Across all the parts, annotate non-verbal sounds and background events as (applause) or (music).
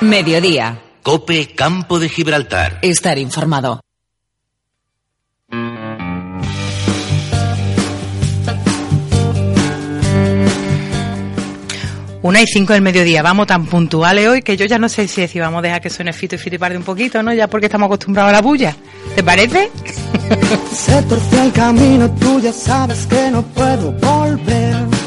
Mediodía. Cope Campo de Gibraltar. Estar informado. Una y cinco del mediodía. Vamos tan puntuales hoy que yo ya no sé si decir vamos a dejar que suene fito y fito un poquito, ¿no? Ya porque estamos acostumbrados a la bulla. ¿Te parece? (laughs) Se torció el camino, tú ya sabes que no puedo volver.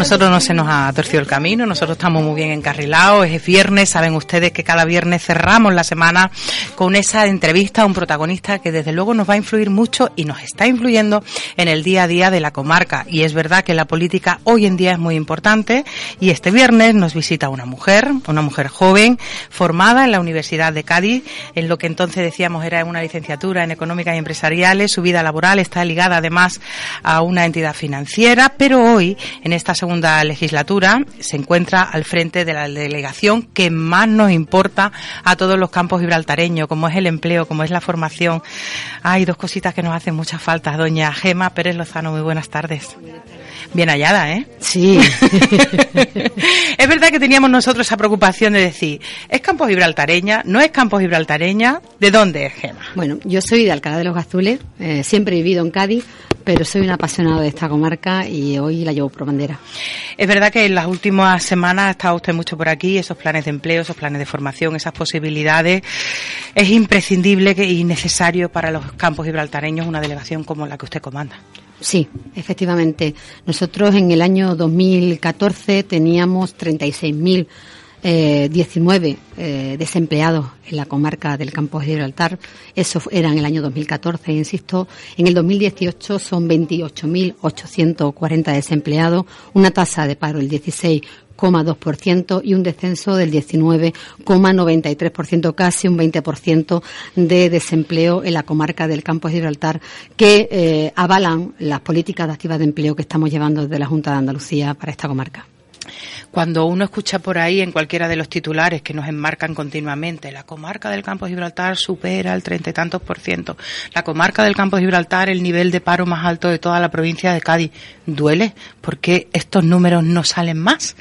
Nosotros no se nos ha torcido el camino, nosotros estamos muy bien encarrilados, es viernes, saben ustedes que cada viernes cerramos la semana con esa entrevista a un protagonista que desde luego nos va a influir mucho y nos está influyendo en el día a día de la comarca. Y es verdad que la política hoy en día es muy importante y este viernes nos visita una mujer, una mujer joven, formada en la Universidad de Cádiz, en lo que entonces decíamos era una licenciatura en económicas y empresariales, su vida laboral está ligada además a una entidad financiera, pero hoy en esta segunda legislatura se encuentra al frente de la delegación que más nos importa a todos los campos gibraltareños, como es el empleo, como es la formación. Hay dos cositas que nos hacen mucha falta. Doña Gema Pérez Lozano, muy buenas tardes. Bien hallada, ¿eh? Sí. (laughs) es verdad que teníamos nosotros esa preocupación de decir, ¿es campo gibraltareña? ¿No es campo gibraltareña? ¿De dónde es Gema? Bueno, yo soy de Alcalá de los Gazules, eh, siempre he vivido en Cádiz, pero soy un apasionado de esta comarca y hoy la llevo por bandera. Es verdad que en las últimas semanas ha estado usted mucho por aquí, esos planes de empleo, esos planes de formación, esas posibilidades. Es imprescindible y necesario para los campos gibraltareños una delegación como la que usted comanda. Sí, efectivamente. Nosotros en el año 2014 teníamos 36.000 eh, 19 eh, desempleados en la comarca del campo de Gibraltar. Eso era en el año 2014, insisto. En el 2018 son 28.840 desempleados, una tasa de paro del 16,2% y un descenso del 19,93%, casi un 20% de desempleo en la comarca del campo de Gibraltar, que eh, avalan las políticas activas de empleo que estamos llevando desde la Junta de Andalucía para esta comarca. Cuando uno escucha por ahí en cualquiera de los titulares que nos enmarcan continuamente, la comarca del campo de Gibraltar supera el treinta y tantos por ciento, la comarca del campo de Gibraltar el nivel de paro más alto de toda la provincia de Cádiz, ¿duele? ¿Por qué estos números no salen más?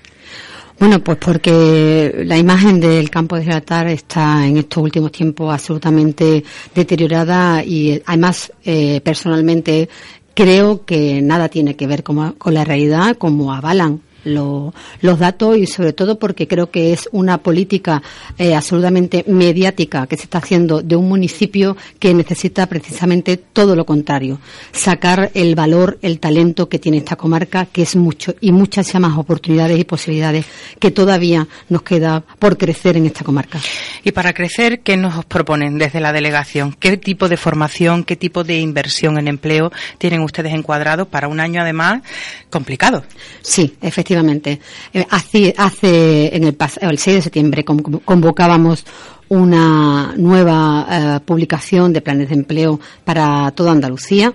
Bueno, pues porque la imagen del campo de Gibraltar está en estos últimos tiempos absolutamente deteriorada y además eh, personalmente creo que nada tiene que ver con, con la realidad como avalan los datos y sobre todo porque creo que es una política eh, absolutamente mediática que se está haciendo de un municipio que necesita precisamente todo lo contrario, sacar el valor, el talento que tiene esta comarca, que es mucho y muchas más oportunidades y posibilidades que todavía nos queda por crecer en esta comarca. Y para crecer, ¿qué nos proponen desde la delegación? ¿Qué tipo de formación, qué tipo de inversión en empleo tienen ustedes encuadrados para un año además complicado? Sí, efectivamente efectivamente. Eh, hace, hace en el, el 6 de septiembre convocábamos una nueva eh, publicación de planes de empleo para toda Andalucía.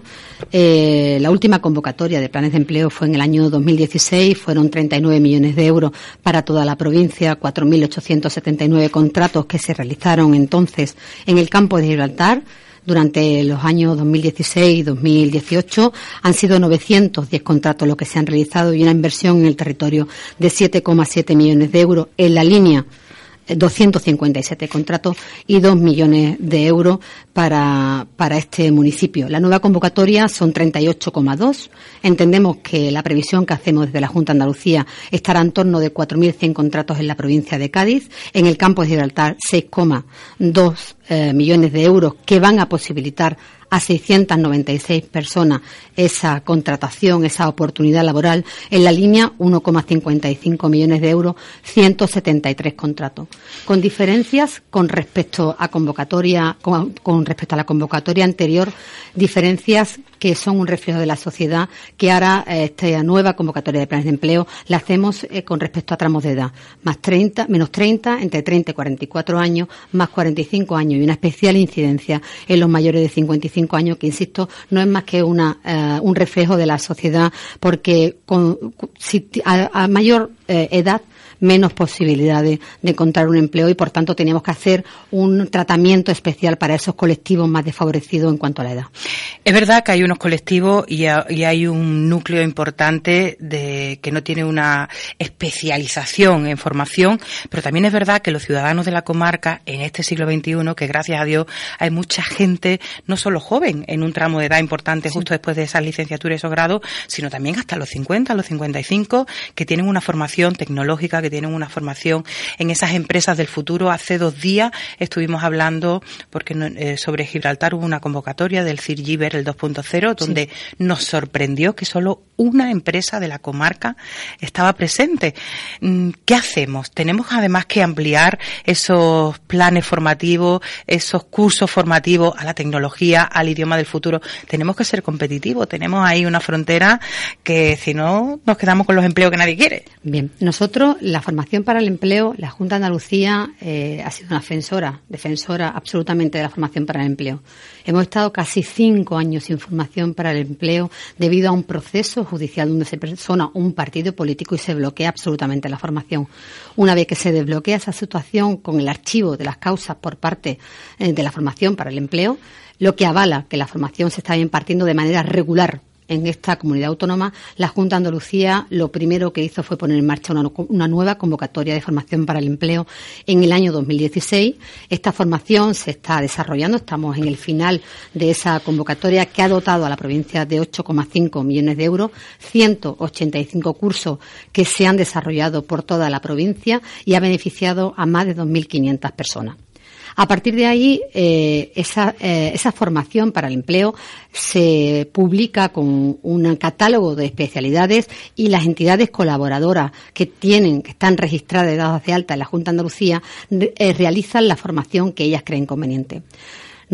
Eh, la última convocatoria de planes de empleo fue en el año 2016, fueron 39 millones de euros para toda la provincia, 4.879 contratos que se realizaron entonces en el campo de Gibraltar durante los años 2016 y 2018 han sido 910 contratos los que se han realizado y una inversión en el territorio de 7,7 millones de euros en la línea 257 contratos y 2 millones de euros para, para este municipio. La nueva convocatoria son 38,2. Entendemos que la previsión que hacemos desde la Junta de Andalucía estará en torno de 4.100 contratos en la provincia de Cádiz. En el campo de Gibraltar, 6,2 eh, millones de euros que van a posibilitar a 696 personas esa contratación, esa oportunidad laboral. En la línea 1,55 millones de euros, 173 contratos. Con diferencias con respecto a convocatoria, con, respecto a la convocatoria anterior, diferencias que son un reflejo de la sociedad, que ahora eh, esta nueva convocatoria de planes de empleo la hacemos eh, con respecto a tramos de edad. Más 30, menos 30, entre 30 y 44 años, más 45 años y una especial incidencia en los mayores de 55 años, que insisto, no es más que una, eh, un reflejo de la sociedad, porque con, si, a, mayor eh, edad menos posibilidades de encontrar un empleo y por tanto teníamos que hacer un tratamiento especial para esos colectivos más desfavorecidos en cuanto a la edad. Es verdad que hay unos colectivos y, hay un núcleo importante de que no tiene una especialización en formación, pero también es verdad que los ciudadanos de la comarca en este siglo XXI, que gracias a Dios hay mucha gente, no solo joven, en un tramo de edad importante justo después de esas licenciaturas y esos grados, sino también hasta los 50, los 55, que tienen una formación tecnológica, que tienen una formación en esas empresas del futuro. Hace dos días estuvimos hablando, porque eh, sobre Gibraltar hubo una convocatoria del CIRGIBER, el 2.0, donde nos sorprendió que solo una empresa de la comarca estaba presente. Mm, ¿Qué hacemos? Tenemos además que ampliar esos planes formativos, esos cursos formativos a la tecnología, al idioma del futuro. Tenemos que ser competitivos. Tenemos ahí una frontera que si no nos quedamos con los empleos que nadie quiere. Bien, nosotros la formación para el empleo, la Junta de Andalucía eh, ha sido una defensora, defensora absolutamente de la formación para el empleo. Hemos estado casi cinco años sin formación para el empleo debido a un proceso judicial donde se persona un partido político y se bloquea absolutamente la formación. Una vez que se desbloquea esa situación con el archivo de las causas por parte eh, de la formación para el empleo, lo que avala que la formación se está impartiendo de manera regular en esta comunidad autónoma, la Junta de Andalucía lo primero que hizo fue poner en marcha una, nueva convocatoria de formación para el empleo en el año 2016. Esta formación se está desarrollando, estamos en el final de esa convocatoria que ha dotado a la provincia de 8,5 millones de euros, 185 cursos que se han desarrollado por toda la provincia y ha beneficiado a más de 2.500 personas. A partir de ahí, eh, esa, eh, esa formación para el empleo se publica con un catálogo de especialidades y las entidades colaboradoras que tienen, que están registradas de dados de alta en la Junta de Andalucía, eh, realizan la formación que ellas creen conveniente.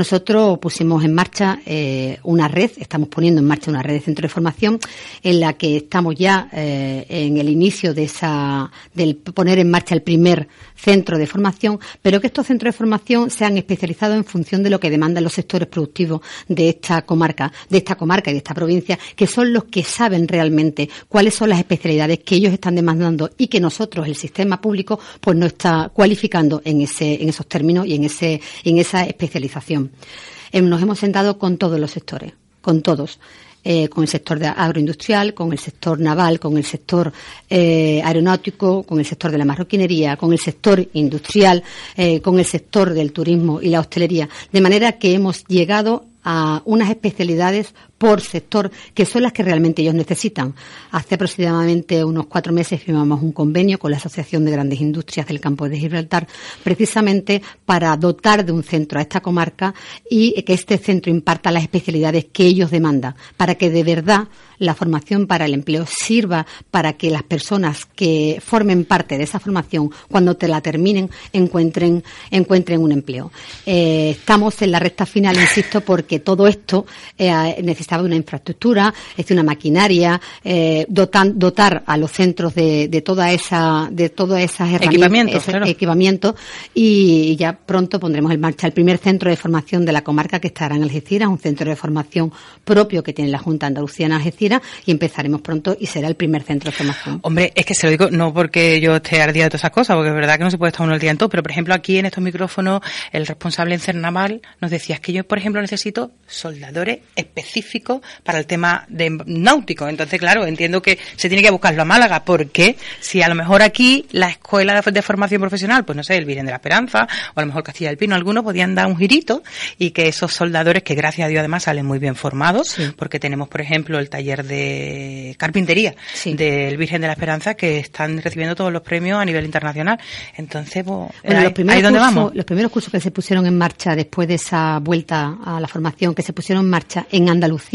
Nosotros pusimos en marcha eh, una red, estamos poniendo en marcha una red de centros de formación en la que estamos ya eh, en el inicio de esa, del poner en marcha el primer centro de formación, pero que estos centros de formación sean especializados en función de lo que demandan los sectores productivos de esta comarca, de esta comarca y de esta provincia, que son los que saben realmente cuáles son las especialidades que ellos están demandando y que nosotros, el sistema público, pues no está cualificando en ese, en esos términos y en ese, en esa especialización. Em, nos hemos sentado con todos los sectores, con todos. Eh, con el sector de agroindustrial, con el sector naval, con el sector eh, aeronáutico, con el sector de la marroquinería, con el sector industrial, eh, con el sector del turismo y la hostelería. De manera que hemos llegado a unas especialidades por sector, que son las que realmente ellos necesitan. Hace aproximadamente unos cuatro meses firmamos un convenio con la Asociación de Grandes Industrias del Campo de Gibraltar, precisamente para dotar de un centro a esta comarca y que este centro imparta las especialidades que ellos demandan, para que de verdad la formación para el empleo sirva para que las personas que formen parte de esa formación, cuando te la terminen, encuentren, encuentren un empleo. Eh, estamos en la recta final, insisto, porque todo esto eh, necesita necesitaba una infraestructura, es decir, una maquinaria, eh, dotar a los centros de, de toda esa, de todas esas herramientas, equipamiento, y ya pronto pondremos en marcha el primer centro de formación de la comarca que estará en Algeciras, un centro de formación propio que tiene la Junta Andalucía en Algeciras y empezaremos pronto y será el primer centro de formación. Hombre, es que se lo digo no porque yo esté ardida de todas esas cosas, porque es verdad que no se puede estar uno al día en todo, pero por ejemplo aquí en estos micrófonos el responsable en Cernaval nos decía que yo, por ejemplo, necesito soldadores específicos para el tema de náutico. Entonces, claro, entiendo que se tiene que buscarlo a Málaga, porque si a lo mejor aquí la escuela de formación profesional, pues no sé, el Virgen de la Esperanza, o a lo mejor Castilla del Pino, algunos podían dar un girito y que esos soldadores, que gracias a Dios además salen muy bien formados, porque tenemos, por ejemplo, el taller de carpintería del Virgen de la Esperanza, que están recibiendo todos los premios a nivel internacional. Entonces, pues, los primeros vamos. Los primeros cursos que se pusieron en marcha después de esa vuelta a la formación, que se pusieron en marcha en Andalucía,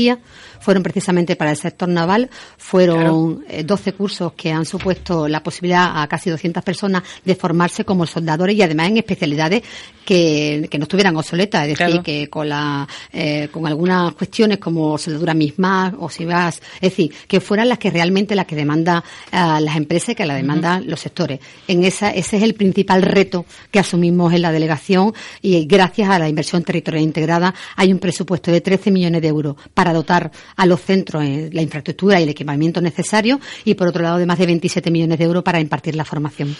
fueron precisamente para el sector naval. Fueron 12 eh, cursos que han supuesto la posibilidad a casi 200 personas de formarse como soldadores y además en especialidades que, no estuvieran obsoletas, es decir, que con, la, eh, con algunas cuestiones como soldadura misma o si vas, es decir, que fueran las que realmente las que demandan eh, las empresas y que la demandan los sectores. En esa, ese es el principal reto que asumimos en la delegación y gracias a la inversión territorial integrada hay un presupuesto de 13 millones de euros para para dotar a los centros eh, la infraestructura y el equipamiento necesario y por otro lado de más de 27 millones de euros para impartir la formación.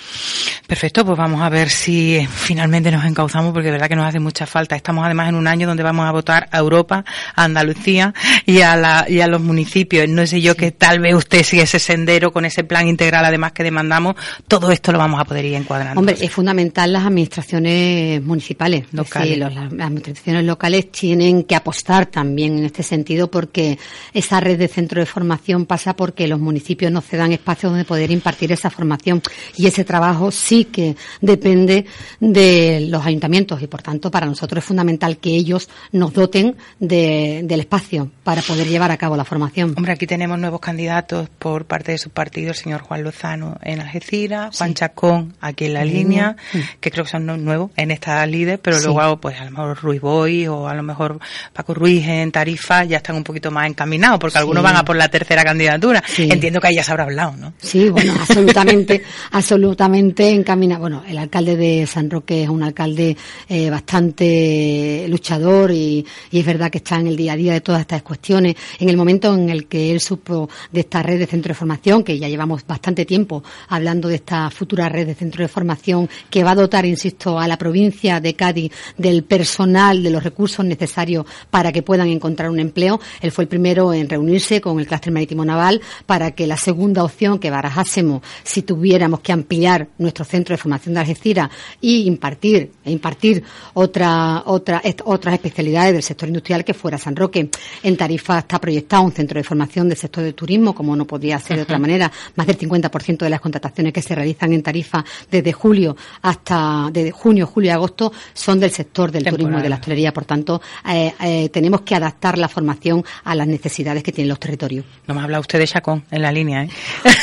Perfecto, pues vamos a ver si eh, finalmente nos encauzamos porque de verdad que nos hace mucha falta. Estamos además en un año donde vamos a votar a Europa, a Andalucía y a, la, y a los municipios. No sé yo que tal vez usted siga ese sendero con ese plan integral además que demandamos, todo esto lo vamos a poder ir encuadrando. Hombre, es fundamental las administraciones municipales. Locales. las administraciones locales tienen que apostar también en este sentido porque esa red de centros de formación pasa porque los municipios no cedan espacios donde poder impartir esa formación. Y ese trabajo sí que depende de los ayuntamientos y por tanto para nosotros es fundamental que ellos nos doten del espacio para poder llevar a cabo la formación. Hombre, aquí tenemos nuevos candidatos por parte de su partido, el señor Juan Lozano en Algeciras, Juan Chacón aquí en la línea, que creo que son nuevos en esta líder, pero luego pues a lo mejor Ruiz Boy o a lo mejor Paco Ruiz en Tarifa ya están un poquito más encaminados, porque algunos van a por la tercera candidatura. Entiendo que ahí ya se habrá hablado, ¿no? Sí, bueno, (laughs) absolutamente, absolutamente encaminado. Bueno, el alcalde de San Roque es un alcalde eh, bastante luchador y, y, es verdad que está en el día a día de todas estas cuestiones. En el momento en el que él supo de esta red de centro de formación, que ya llevamos bastante tiempo hablando de esta futura red de centro de formación que va a dotar, insisto, a la provincia de Cádiz del personal, de los recursos necesarios para que puedan encontrar un empleo. Él fue el primero en reunirse con el clúster marítimo naval para que la segunda opción que barajásemos si tuviéramos que ampliar nuestro centro de formación de Algeciras y impartir e impartir otra, otra, otras especialidades del sector industrial que fuera San Roque. En Tarifa está proyectado un centro de formación del sector del turismo, como no podía ser de otra manera. Más del 50% de las contrataciones que se realizan en Tarifa desde julio hasta desde junio, julio y agosto son del sector del turismo y de la hostelería. Por tanto, eh, eh, tenemos que adaptar la formación a las necesidades que tienen los territorios. No me habla usted de Chacón en la línea, ¿eh?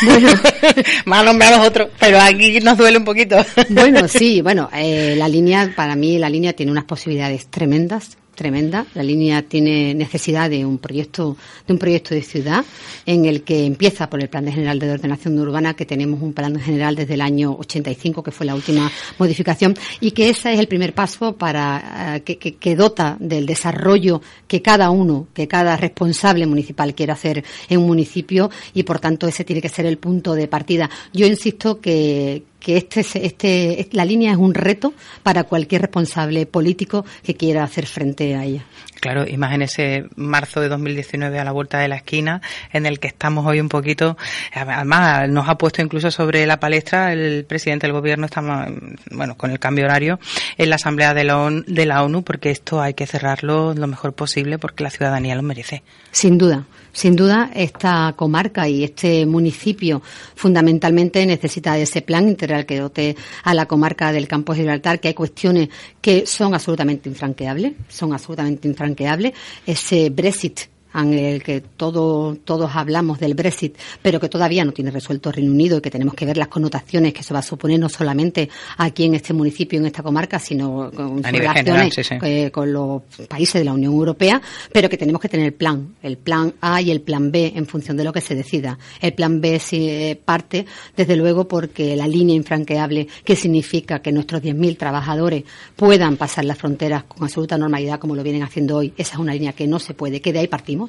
Bueno, (laughs) más nombre a los otros, pero aquí nos duele un poquito. bueno, sí, (laughs) bueno, eh, la línea, para mí, la línea tiene unas posibilidades tremendas tremenda. La línea tiene necesidad de un proyecto, de un proyecto de ciudad en el que empieza por el Plan General de Ordenación Urbana, que tenemos un plan general desde el año 85, que fue la última modificación, y que ese es el primer paso para eh, que, que, dota del desarrollo que cada uno, que cada responsable municipal quiera hacer en un municipio, y por tanto ese tiene que ser el punto de partida. Yo insisto que, que este, este, la línea es un reto para cualquier responsable político que quiera hacer frente a ella. Claro, imagínese marzo de 2019 a la vuelta de la esquina, en el que estamos hoy un poquito. Además, nos ha puesto incluso sobre la palestra el presidente del gobierno, estamos, bueno, con el cambio horario, en la Asamblea de la, ONU, de la ONU, porque esto hay que cerrarlo lo mejor posible porque la ciudadanía lo merece. Sin duda. Sin duda, esta comarca y este municipio fundamentalmente necesita de ese plan integral que dote a la comarca del campo de Gibraltar, que hay cuestiones que son absolutamente infranqueables, son absolutamente infranqueables. Ese Brexit en el que todo, todos hablamos del Brexit, pero que todavía no tiene resuelto el Reino Unido y que tenemos que ver las connotaciones que eso va a suponer no solamente aquí en este municipio, en esta comarca, sino con relaciones eh, con los países de la Unión Europea, pero que tenemos que tener el plan, el plan A y el plan B en función de lo que se decida. El plan B si eh, parte, desde luego, porque la línea infranqueable que significa que nuestros 10.000 trabajadores puedan pasar las fronteras con absoluta normalidad como lo vienen haciendo hoy, esa es una línea que no se puede, que de ahí partimos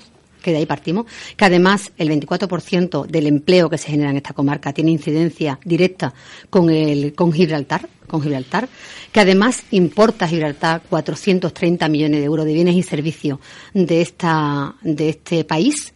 que de ahí partimos, que además el 24% del empleo que se genera en esta comarca tiene incidencia directa con el con Gibraltar, con Gibraltar, que además importa Gibraltar 430 millones de euros de bienes y servicios de esta de este país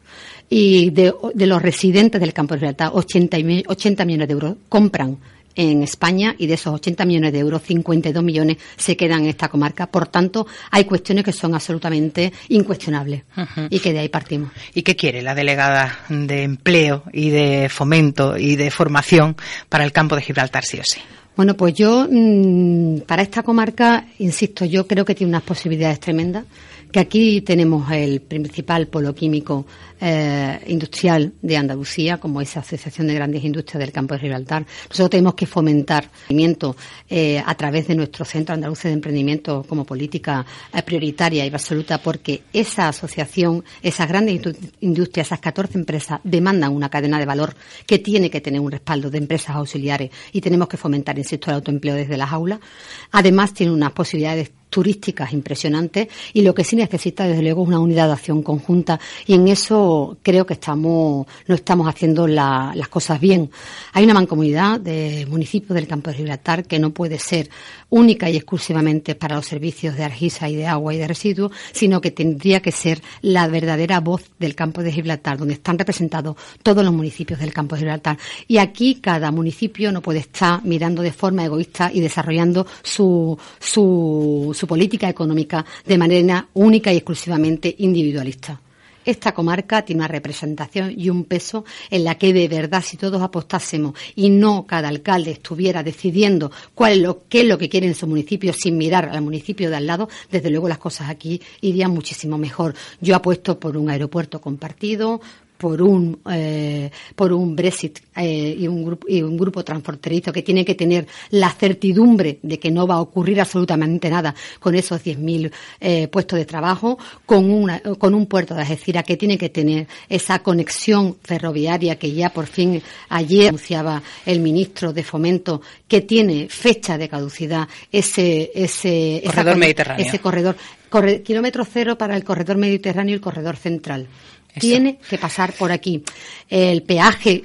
y de, los residentes del campo de Gibraltar 80, 80 millones de euros compran en España y de esos 80 millones de euros, 52 millones se quedan en esta comarca. Por tanto, hay cuestiones que son absolutamente incuestionables y que de ahí partimos. ¿Y qué quiere la delegada de empleo y de fomento y de formación para el campo de Gibraltar, sí o sí? Bueno, pues yo, mm, para esta comarca, insisto, yo creo que tiene unas posibilidades tremendas, que aquí tenemos el principal polo químico eh, industrial de Andalucía, como esa Asociación de Grandes Industrias del Campo de Gibraltar. Nosotros tenemos que fomentar el emprendimiento eh, a través de nuestro Centro Andaluz de Emprendimiento como política eh, prioritaria y absoluta, porque esa asociación, esas grandes industrias, esas 14 empresas, demandan una cadena de valor que tiene que tener un respaldo de empresas auxiliares y tenemos que fomentar, el autoempleo desde las aulas. Además, tiene unas posibilidades turísticas impresionantes y lo que sí necesita desde luego es una unidad de acción conjunta y en eso creo que estamos no estamos haciendo las cosas bien. Hay una mancomunidad de municipios del campo de Gibraltar que no puede ser única y exclusivamente para los servicios de Argisa y de agua y de residuos, sino que tendría que ser la verdadera voz del campo de Gibraltar, donde están representados todos los municipios del campo de Gibraltar. Y aquí cada municipio no puede estar mirando de forma egoísta y desarrollando su, su su política económica de manera única y exclusivamente individualista. Esta comarca tiene una representación y un peso en la que de verdad si todos apostásemos y no cada alcalde estuviera decidiendo cuál es lo, qué es lo que quiere en su municipio sin mirar al municipio de al lado, desde luego las cosas aquí irían muchísimo mejor. Yo apuesto por un aeropuerto compartido, por un eh, por un Brexit eh, y, un grupo, y un grupo transfronterizo que tiene que tener la certidumbre de que no va a ocurrir absolutamente nada con esos 10.000 eh, puestos de trabajo, con, una, con un puerto de Algeciras que tiene que tener esa conexión ferroviaria que ya por fin ayer anunciaba el ministro de Fomento que tiene fecha de caducidad ese ese corredor mediterráneo. ese corredor kilómetro cero para el corredor mediterráneo y el corredor central tiene que pasar por aquí. El peaje,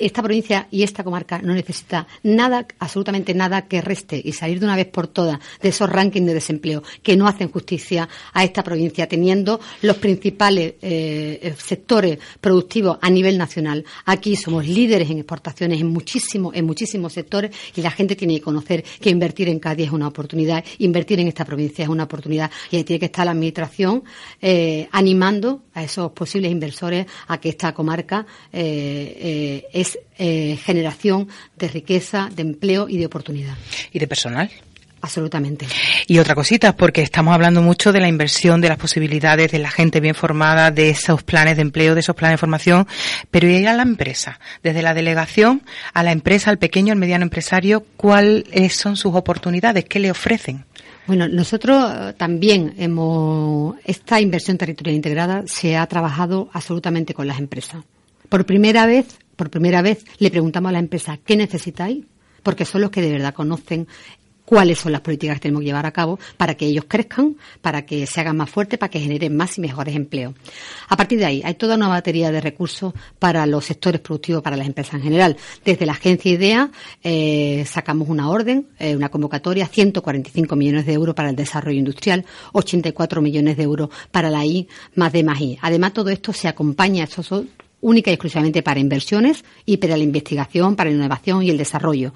esta provincia y esta comarca no necesita nada, absolutamente nada que reste y salir de una vez por todas de esos rankings de desempleo que no hacen justicia a esta provincia, teniendo los principales eh, sectores productivos a nivel nacional. Aquí somos líderes en exportaciones en muchísimos, en muchísimos sectores y la gente tiene que conocer que invertir en Cádiz es una oportunidad, invertir en esta provincia es una oportunidad y ahí tiene que estar la administración eh, animando a esos posibles inversores a que esta comarca eh, eh, es eh, generación de riqueza, de empleo y de oportunidad. ¿Y de personal? Absolutamente. Y otra cosita, porque estamos hablando mucho de la inversión, de las posibilidades, de la gente bien formada, de esos planes de empleo, de esos planes de formación, pero y a la empresa, desde la delegación a la empresa, al pequeño, al mediano empresario, ¿cuáles son sus oportunidades? ¿Qué le ofrecen? Bueno, nosotros eh, también hemos, esta inversión territorial integrada se ha trabajado absolutamente con las empresas. Por primera vez, por primera vez le preguntamos a la empresa, ¿qué necesitáis? Porque son los que de verdad conocen cuáles son las políticas que tenemos que llevar a cabo para que ellos crezcan, para que se hagan más fuertes, para que generen más y mejores empleos. A partir de ahí, hay toda una batería de recursos para los sectores productivos, para las empresas en general. Desde la agencia IDEA eh, sacamos una orden, eh, una convocatoria, 145 millones de euros para el desarrollo industrial, 84 millones de euros para la I más de más I. Además, todo esto se acompaña, esto son única y exclusivamente para inversiones y para la investigación, para la innovación y el desarrollo.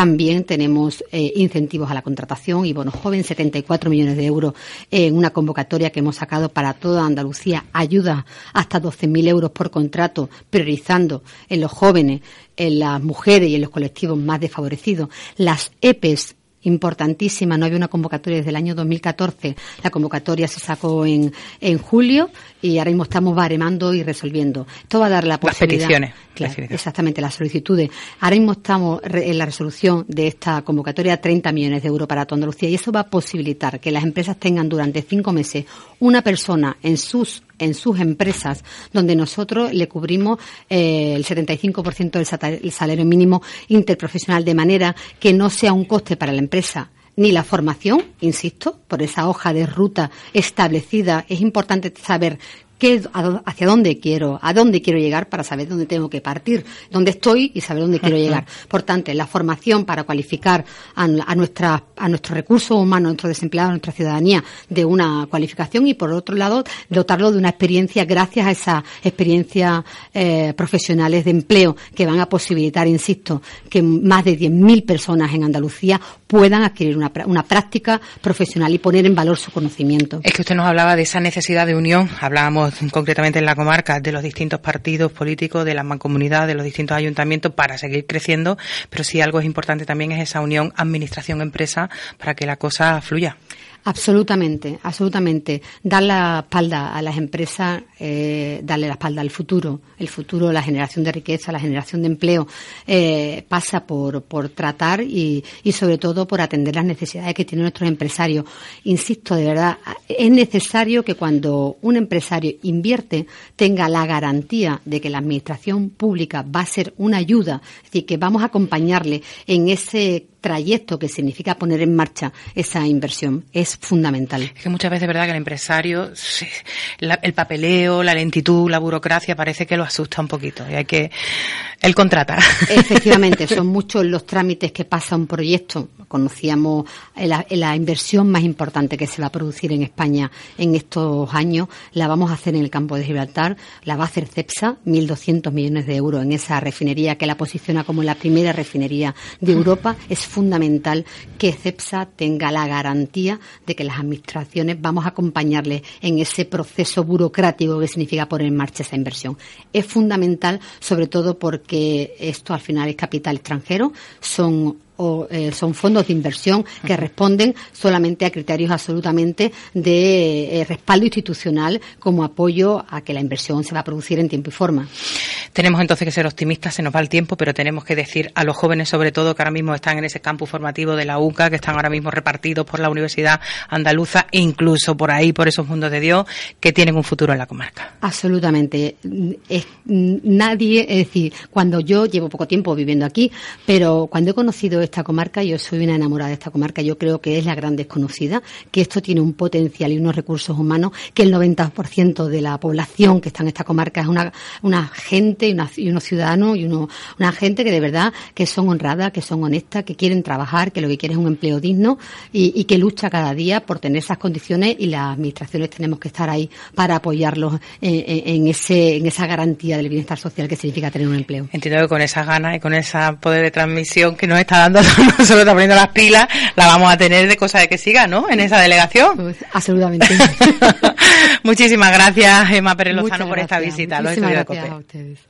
También tenemos eh, incentivos a la contratación y bonos jóvenes, 74 millones de euros en una convocatoria que hemos sacado para toda Andalucía, ayuda hasta 12.000 euros por contrato, priorizando en los jóvenes, en las mujeres y en los colectivos más desfavorecidos. Las EPES importantísima. No había una convocatoria desde el año 2014. La convocatoria se sacó en, en julio y ahora mismo estamos baremando y resolviendo. Esto va a dar la posibilidad. Las peticiones. exactamente, las solicitudes. Ahora mismo estamos en la resolución de esta convocatoria 30 millones de euros para toda Andalucía y eso va a posibilitar que las empresas tengan durante cinco meses una persona en sus en sus empresas, donde nosotros le cubrimos eh, el 75% del salario mínimo interprofesional, de manera que no sea un coste para la empresa ni la formación, insisto, por esa hoja de ruta establecida. Es importante saber qué, hacia dónde quiero, a dónde quiero llegar para saber dónde tengo que partir, dónde estoy y saber dónde quiero llegar. Por tanto, la formación para cualificar a, nuestra, a nuestros recursos humanos, a nuestros desempleados, a nuestra ciudadanía de una cualificación y por otro lado, dotarlo de una experiencia gracias a esas experiencias eh, profesionales de empleo que van a posibilitar, insisto, que más de 10.000 personas en Andalucía puedan adquirir una, una práctica profesional y poner en valor su conocimiento. Es que usted nos hablaba de esa necesidad de unión, hablábamos concretamente en la comarca, de los distintos partidos políticos, de la mancomunidad, de los distintos ayuntamientos para seguir creciendo, pero sí algo es importante también es esa unión administración-empresa para que la cosa fluya. Absolutamente, absolutamente. Dar la espalda a las empresas, eh, darle la espalda al futuro. El futuro, la generación de riqueza, la generación de empleo, eh, pasa por, por tratar y, y sobre todo por atender las necesidades que tienen nuestros empresarios. Insisto, de verdad, es necesario que cuando un empresario invierte tenga la garantía de que la administración pública va a ser una ayuda, es decir, que vamos a acompañarle en ese trayecto que significa poner en marcha esa inversión es fundamental. Es que muchas veces es verdad que el empresario, el papeleo, la lentitud, la burocracia parece que lo asusta un poquito y hay que él contrata. (laughs) Efectivamente, son muchos los trámites que pasa un proyecto. Conocíamos la, la, inversión más importante que se va a producir en España en estos años. La vamos a hacer en el campo de Gibraltar. La va a hacer CEPSA, 1.200 millones de euros en esa refinería que la posiciona como la primera refinería de Europa. Es fundamental que CEPSA tenga la garantía de que las administraciones vamos a acompañarle en ese proceso burocrático que significa poner en marcha esa inversión. Es fundamental, sobre todo porque esto al final es capital extranjero, son o eh, son fondos de inversión que responden solamente a criterios absolutamente de eh, respaldo institucional como apoyo a que la inversión se va a producir en tiempo y forma. Tenemos entonces que ser optimistas, se nos va el tiempo, pero tenemos que decir a los jóvenes, sobre todo, que ahora mismo están en ese campus formativo de la UCA, que están ahora mismo repartidos por la Universidad Andaluza, e incluso por ahí, por esos mundos de Dios, que tienen un futuro en la comarca. Absolutamente. Es, nadie, es decir, cuando yo llevo poco tiempo viviendo aquí, pero cuando he conocido esta comarca, yo soy una enamorada de esta comarca, yo creo que es la gran desconocida, que esto tiene un potencial y unos recursos humanos, que el 90% de la población que está en esta comarca es una, una gente y, unos ciudadanos y una gente que de verdad que son honradas, que son honestas, que quieren trabajar, que lo que quieren es un empleo digno y, que lucha cada día por tener esas condiciones y las administraciones tenemos que estar ahí para apoyarlos en, ese, en esa garantía del bienestar social que significa tener un empleo. Entiendo que con esa ganas y con ese poder de transmisión que nos está dando, nosotros está poniendo las pilas, la vamos a tener de cosa de que siga, ¿no? En esa delegación. Pues, absolutamente. (laughs) Muchísimas gracias, Emma Pérez Lozano, por esta visita a los estudios de COPE.